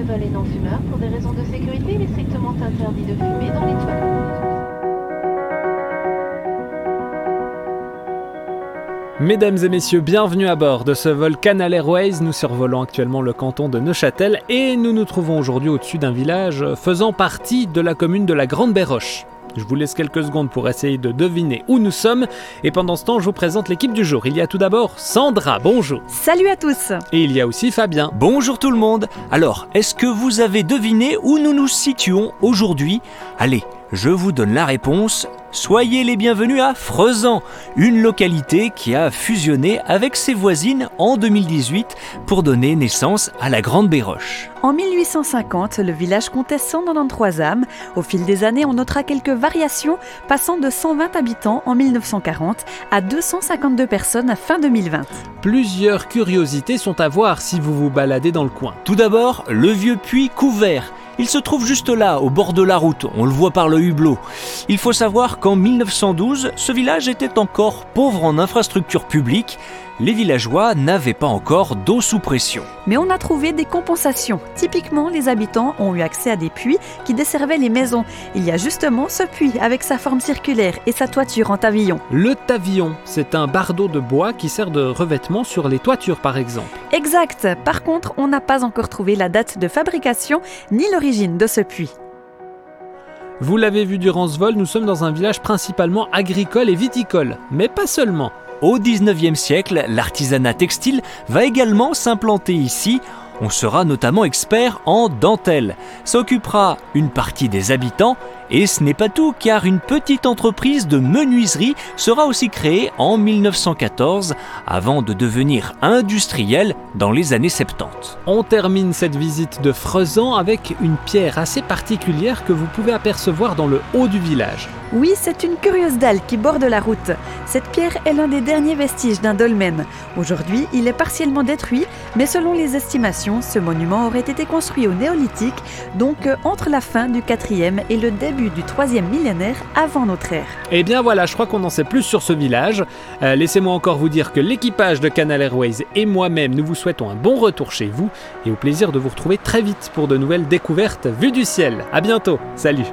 ce vol est non fumeur. Pour des raisons de sécurité, il est strictement interdit de fumer dans les toilettes. Mesdames et messieurs, bienvenue à bord de ce vol Canal Airways. Nous survolons actuellement le canton de Neuchâtel et nous nous trouvons aujourd'hui au-dessus d'un village faisant partie de la commune de la Grande Béroche. Je vous laisse quelques secondes pour essayer de deviner où nous sommes et pendant ce temps je vous présente l'équipe du jour. Il y a tout d'abord Sandra, bonjour. Salut à tous Et il y a aussi Fabien. Bonjour tout le monde. Alors, est-ce que vous avez deviné où nous nous situons aujourd'hui? Allez, je vous donne la réponse. Soyez les bienvenus à Frezan, une localité qui a fusionné avec ses voisines en 2018 pour donner naissance à la Grande Béroche. En 1850, le village comptait 193 âmes. Au fil des années, on notera quelques variations, passant de 120 habitants en 1940 à 252 personnes à fin 2020. Plusieurs curiosités sont à voir si vous vous baladez dans le coin. Tout d'abord, le vieux puits couvert. Il se trouve juste là, au bord de la route, on le voit par le hublot. Il faut savoir qu'en 1912, ce village était encore pauvre en infrastructures publiques. Les villageois n'avaient pas encore d'eau sous pression. Mais on a trouvé des compensations. Typiquement, les habitants ont eu accès à des puits qui desservaient les maisons. Il y a justement ce puits avec sa forme circulaire et sa toiture en tavillon. Le tavillon, c'est un bardeau de bois qui sert de revêtement sur les toitures par exemple. Exact. Par contre, on n'a pas encore trouvé la date de fabrication ni l'origine de ce puits. Vous l'avez vu durant ce vol, nous sommes dans un village principalement agricole et viticole, mais pas seulement. Au 19e siècle, l'artisanat textile va également s'implanter ici. On sera notamment expert en dentelle. S'occupera une partie des habitants et ce n'est pas tout car une petite entreprise de menuiserie sera aussi créée en 1914 avant de devenir industrielle dans les années 70. On termine cette visite de Frezan avec une pierre assez particulière que vous pouvez apercevoir dans le haut du village. Oui, c'est une curieuse dalle qui borde la route. Cette pierre est l'un des derniers vestiges d'un dolmen. Aujourd'hui, il est partiellement détruit, mais selon les estimations, ce monument aurait été construit au néolithique, donc entre la fin du 4e et le début du 3e millénaire avant notre ère. Et Eh bien voilà, je crois qu'on en sait plus sur ce village. Euh, Laissez-moi encore vous dire que l'équipage de Canal Airways et moi-même, nous vous souhaitons un bon retour chez vous et au plaisir de vous retrouver très vite pour de nouvelles découvertes vues du ciel. À bientôt, salut